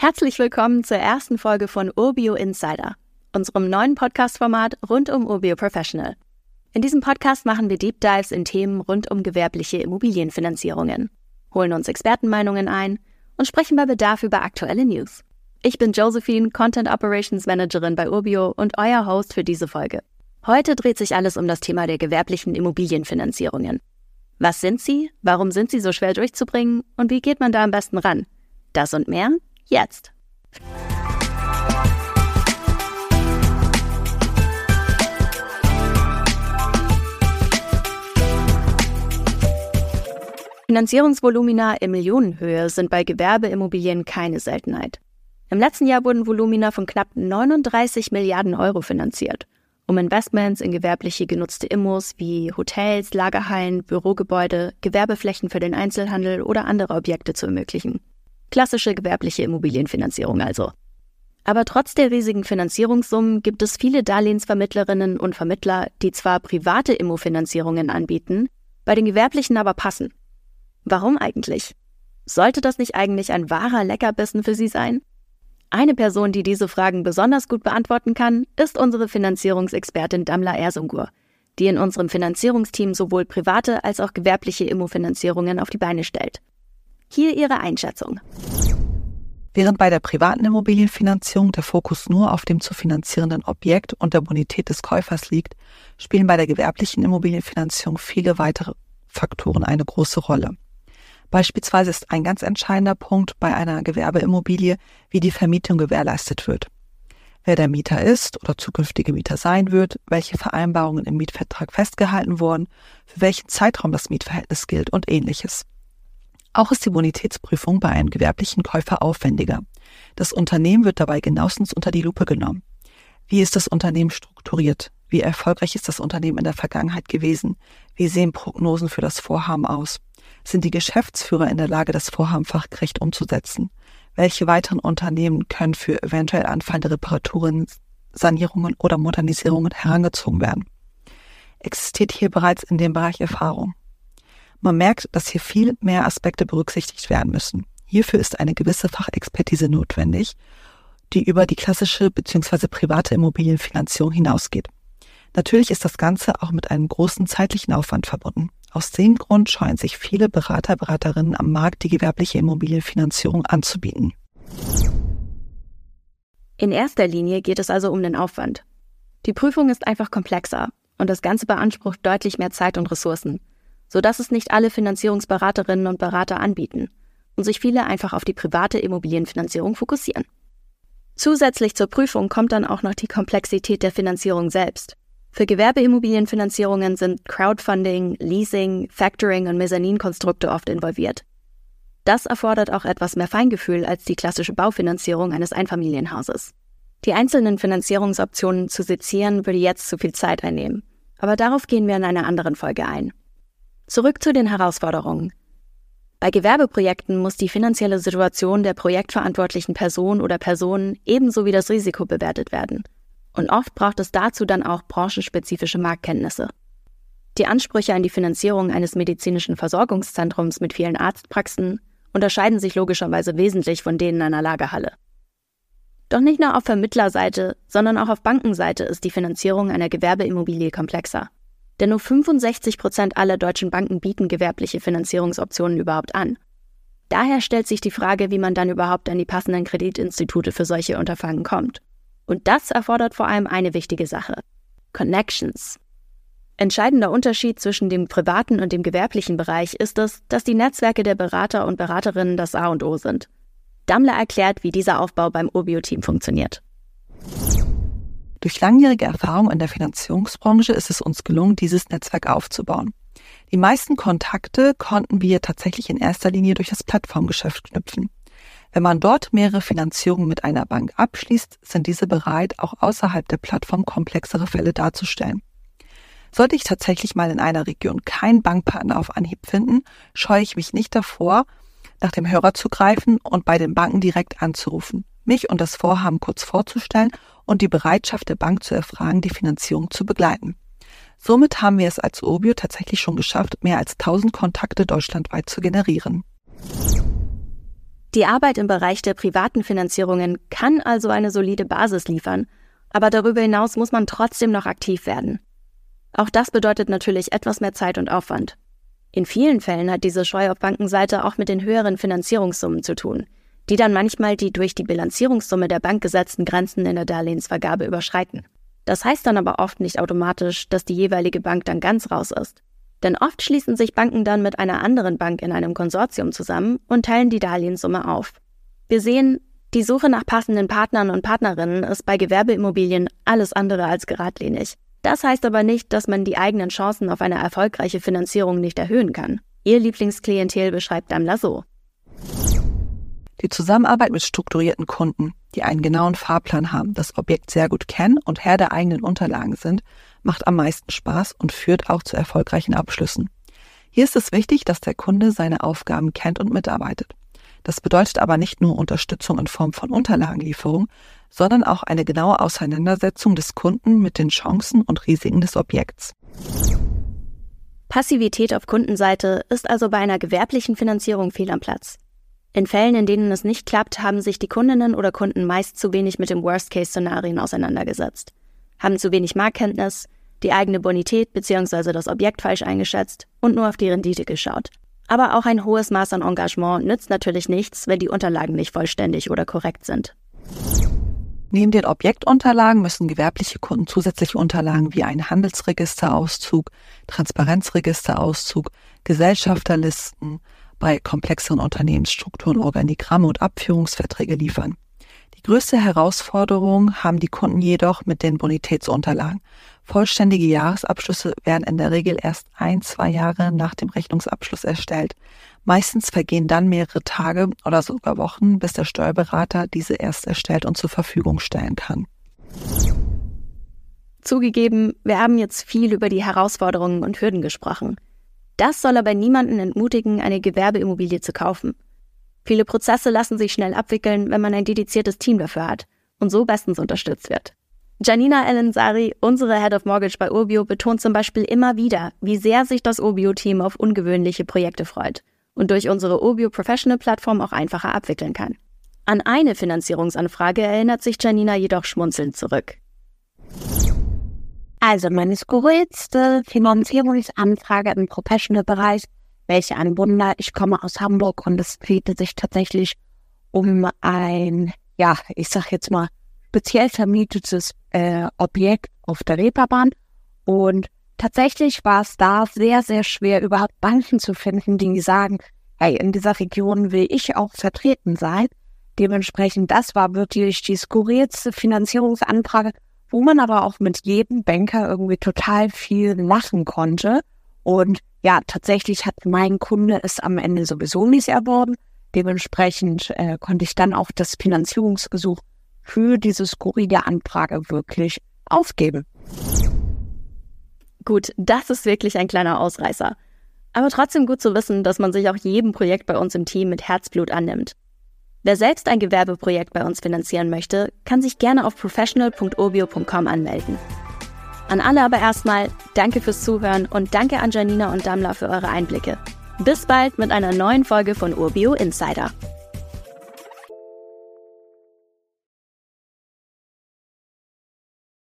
Herzlich willkommen zur ersten Folge von Urbio Insider, unserem neuen Podcast-Format rund um Urbio Professional. In diesem Podcast machen wir Deep Dives in Themen rund um gewerbliche Immobilienfinanzierungen, holen uns Expertenmeinungen ein und sprechen bei Bedarf über aktuelle News. Ich bin Josephine, Content Operations Managerin bei Urbio und euer Host für diese Folge. Heute dreht sich alles um das Thema der gewerblichen Immobilienfinanzierungen. Was sind sie? Warum sind sie so schwer durchzubringen? Und wie geht man da am besten ran? Das und mehr jetzt. Finanzierungsvolumina in Millionenhöhe sind bei Gewerbeimmobilien keine Seltenheit. Im letzten Jahr wurden Volumina von knapp 39 Milliarden Euro finanziert, um Investments in gewerbliche genutzte Immos wie Hotels, Lagerhallen, Bürogebäude, Gewerbeflächen für den Einzelhandel oder andere Objekte zu ermöglichen. Klassische gewerbliche Immobilienfinanzierung also. Aber trotz der riesigen Finanzierungssummen gibt es viele Darlehensvermittlerinnen und Vermittler, die zwar private Immofinanzierungen anbieten, bei den gewerblichen aber passen. Warum eigentlich? Sollte das nicht eigentlich ein wahrer Leckerbissen für Sie sein? Eine Person, die diese Fragen besonders gut beantworten kann, ist unsere Finanzierungsexpertin Damla Ersungur, die in unserem Finanzierungsteam sowohl private als auch gewerbliche Immofinanzierungen auf die Beine stellt. Hier Ihre Einschätzung. Während bei der privaten Immobilienfinanzierung der Fokus nur auf dem zu finanzierenden Objekt und der Bonität des Käufers liegt, spielen bei der gewerblichen Immobilienfinanzierung viele weitere Faktoren eine große Rolle. Beispielsweise ist ein ganz entscheidender Punkt bei einer Gewerbeimmobilie, wie die Vermietung gewährleistet wird. Wer der Mieter ist oder zukünftige Mieter sein wird, welche Vereinbarungen im Mietvertrag festgehalten wurden, für welchen Zeitraum das Mietverhältnis gilt und ähnliches. Auch ist die Bonitätsprüfung bei einem gewerblichen Käufer aufwendiger. Das Unternehmen wird dabei genauestens unter die Lupe genommen. Wie ist das Unternehmen strukturiert? Wie erfolgreich ist das Unternehmen in der Vergangenheit gewesen? Wie sehen Prognosen für das Vorhaben aus? Sind die Geschäftsführer in der Lage, das Vorhaben fachgerecht umzusetzen? Welche weiteren Unternehmen können für eventuell anfallende Reparaturen, Sanierungen oder Modernisierungen herangezogen werden? Existiert hier bereits in dem Bereich Erfahrung? Man merkt, dass hier viel mehr Aspekte berücksichtigt werden müssen. Hierfür ist eine gewisse Fachexpertise notwendig, die über die klassische bzw. private Immobilienfinanzierung hinausgeht. Natürlich ist das Ganze auch mit einem großen zeitlichen Aufwand verbunden. Aus dem Grund scheuen sich viele Berater, Beraterinnen am Markt, die gewerbliche Immobilienfinanzierung anzubieten. In erster Linie geht es also um den Aufwand. Die Prüfung ist einfach komplexer und das Ganze beansprucht deutlich mehr Zeit und Ressourcen sodass es nicht alle Finanzierungsberaterinnen und Berater anbieten und sich viele einfach auf die private Immobilienfinanzierung fokussieren. Zusätzlich zur Prüfung kommt dann auch noch die Komplexität der Finanzierung selbst. Für Gewerbeimmobilienfinanzierungen sind Crowdfunding, Leasing, Factoring und Mezzaninkonstrukte oft involviert. Das erfordert auch etwas mehr Feingefühl als die klassische Baufinanzierung eines Einfamilienhauses. Die einzelnen Finanzierungsoptionen zu sezieren würde jetzt zu viel Zeit einnehmen, aber darauf gehen wir in einer anderen Folge ein. Zurück zu den Herausforderungen. Bei Gewerbeprojekten muss die finanzielle Situation der projektverantwortlichen Person oder Personen ebenso wie das Risiko bewertet werden. Und oft braucht es dazu dann auch branchenspezifische Marktkenntnisse. Die Ansprüche an die Finanzierung eines medizinischen Versorgungszentrums mit vielen Arztpraxen unterscheiden sich logischerweise wesentlich von denen einer Lagerhalle. Doch nicht nur auf Vermittlerseite, sondern auch auf Bankenseite ist die Finanzierung einer Gewerbeimmobilie komplexer. Denn nur 65 Prozent aller deutschen Banken bieten gewerbliche Finanzierungsoptionen überhaupt an. Daher stellt sich die Frage, wie man dann überhaupt an die passenden Kreditinstitute für solche Unterfangen kommt. Und das erfordert vor allem eine wichtige Sache. Connections. Entscheidender Unterschied zwischen dem privaten und dem gewerblichen Bereich ist es, dass die Netzwerke der Berater und Beraterinnen das A und O sind. Dammler erklärt, wie dieser Aufbau beim Obio-Team funktioniert. Durch langjährige Erfahrung in der Finanzierungsbranche ist es uns gelungen, dieses Netzwerk aufzubauen. Die meisten Kontakte konnten wir tatsächlich in erster Linie durch das Plattformgeschäft knüpfen. Wenn man dort mehrere Finanzierungen mit einer Bank abschließt, sind diese bereit, auch außerhalb der Plattform komplexere Fälle darzustellen. Sollte ich tatsächlich mal in einer Region keinen Bankpartner auf Anhieb finden, scheue ich mich nicht davor, nach dem Hörer zu greifen und bei den Banken direkt anzurufen, mich und das Vorhaben kurz vorzustellen und die Bereitschaft der Bank zu erfragen, die Finanzierung zu begleiten. Somit haben wir es als Obio tatsächlich schon geschafft, mehr als 1000 Kontakte deutschlandweit zu generieren. Die Arbeit im Bereich der privaten Finanzierungen kann also eine solide Basis liefern, aber darüber hinaus muss man trotzdem noch aktiv werden. Auch das bedeutet natürlich etwas mehr Zeit und Aufwand. In vielen Fällen hat diese Scheu auf Bankenseite auch mit den höheren Finanzierungssummen zu tun, die dann manchmal die durch die Bilanzierungssumme der Bank gesetzten Grenzen in der Darlehensvergabe überschreiten. Das heißt dann aber oft nicht automatisch, dass die jeweilige Bank dann ganz raus ist. Denn oft schließen sich Banken dann mit einer anderen Bank in einem Konsortium zusammen und teilen die Darlehenssumme auf. Wir sehen, die Suche nach passenden Partnern und Partnerinnen ist bei Gewerbeimmobilien alles andere als geradlinig. Das heißt aber nicht, dass man die eigenen Chancen auf eine erfolgreiche Finanzierung nicht erhöhen kann. Ihr Lieblingsklientel beschreibt Daimler so. Die Zusammenarbeit mit strukturierten Kunden, die einen genauen Fahrplan haben, das Objekt sehr gut kennen und Herr der eigenen Unterlagen sind, macht am meisten Spaß und führt auch zu erfolgreichen Abschlüssen. Hier ist es wichtig, dass der Kunde seine Aufgaben kennt und mitarbeitet. Das bedeutet aber nicht nur Unterstützung in Form von Unterlagenlieferung, sondern auch eine genaue Auseinandersetzung des Kunden mit den Chancen und Risiken des Objekts. Passivität auf Kundenseite ist also bei einer gewerblichen Finanzierung fehl am Platz. In Fällen, in denen es nicht klappt, haben sich die Kundinnen oder Kunden meist zu wenig mit dem Worst-Case-Szenarien auseinandergesetzt, haben zu wenig Marktkenntnis, die eigene Bonität bzw. das Objekt falsch eingeschätzt und nur auf die Rendite geschaut. Aber auch ein hohes Maß an Engagement nützt natürlich nichts, wenn die Unterlagen nicht vollständig oder korrekt sind. Neben den Objektunterlagen müssen gewerbliche Kunden zusätzliche Unterlagen wie einen Handelsregisterauszug, Transparenzregisterauszug, Gesellschafterlisten, bei komplexeren Unternehmensstrukturen Organigramme und Abführungsverträge liefern. Die größte Herausforderung haben die Kunden jedoch mit den Bonitätsunterlagen. Vollständige Jahresabschlüsse werden in der Regel erst ein, zwei Jahre nach dem Rechnungsabschluss erstellt. Meistens vergehen dann mehrere Tage oder sogar Wochen, bis der Steuerberater diese erst erstellt und zur Verfügung stellen kann. Zugegeben, wir haben jetzt viel über die Herausforderungen und Hürden gesprochen. Das soll aber niemanden entmutigen, eine Gewerbeimmobilie zu kaufen. Viele Prozesse lassen sich schnell abwickeln, wenn man ein dediziertes Team dafür hat und so bestens unterstützt wird. Janina Ellen-Sari, unsere Head of Mortgage bei Urbio, betont zum Beispiel immer wieder, wie sehr sich das Urbio-Team auf ungewöhnliche Projekte freut und durch unsere Urbio Professional Plattform auch einfacher abwickeln kann. An eine Finanzierungsanfrage erinnert sich Janina jedoch schmunzelnd zurück. Also meine skurrilste Finanzierungsanfrage im Professional-Bereich, welche ein Wunder. Ich komme aus Hamburg und es drehte sich tatsächlich um ein, ja, ich sag jetzt mal, speziell vermietetes äh, Objekt auf der Reeperbahn. Und tatsächlich war es da sehr, sehr schwer, überhaupt Banken zu finden, die sagen, hey, in dieser Region will ich auch vertreten sein. Dementsprechend, das war wirklich die skurrilste Finanzierungsanfrage, wo man aber auch mit jedem Banker irgendwie total viel lachen konnte. Und ja, tatsächlich hat mein Kunde es am Ende sowieso nicht erworben. Dementsprechend äh, konnte ich dann auch das Finanzierungsgesuch für diese skurrile Anfrage wirklich aufgeben. Gut, das ist wirklich ein kleiner Ausreißer. Aber trotzdem gut zu wissen, dass man sich auch jedem Projekt bei uns im Team mit Herzblut annimmt. Wer selbst ein Gewerbeprojekt bei uns finanzieren möchte, kann sich gerne auf professional.urbio.com anmelden. An alle aber erstmal danke fürs Zuhören und danke an Janina und Dammler für eure Einblicke. Bis bald mit einer neuen Folge von Urbio Insider.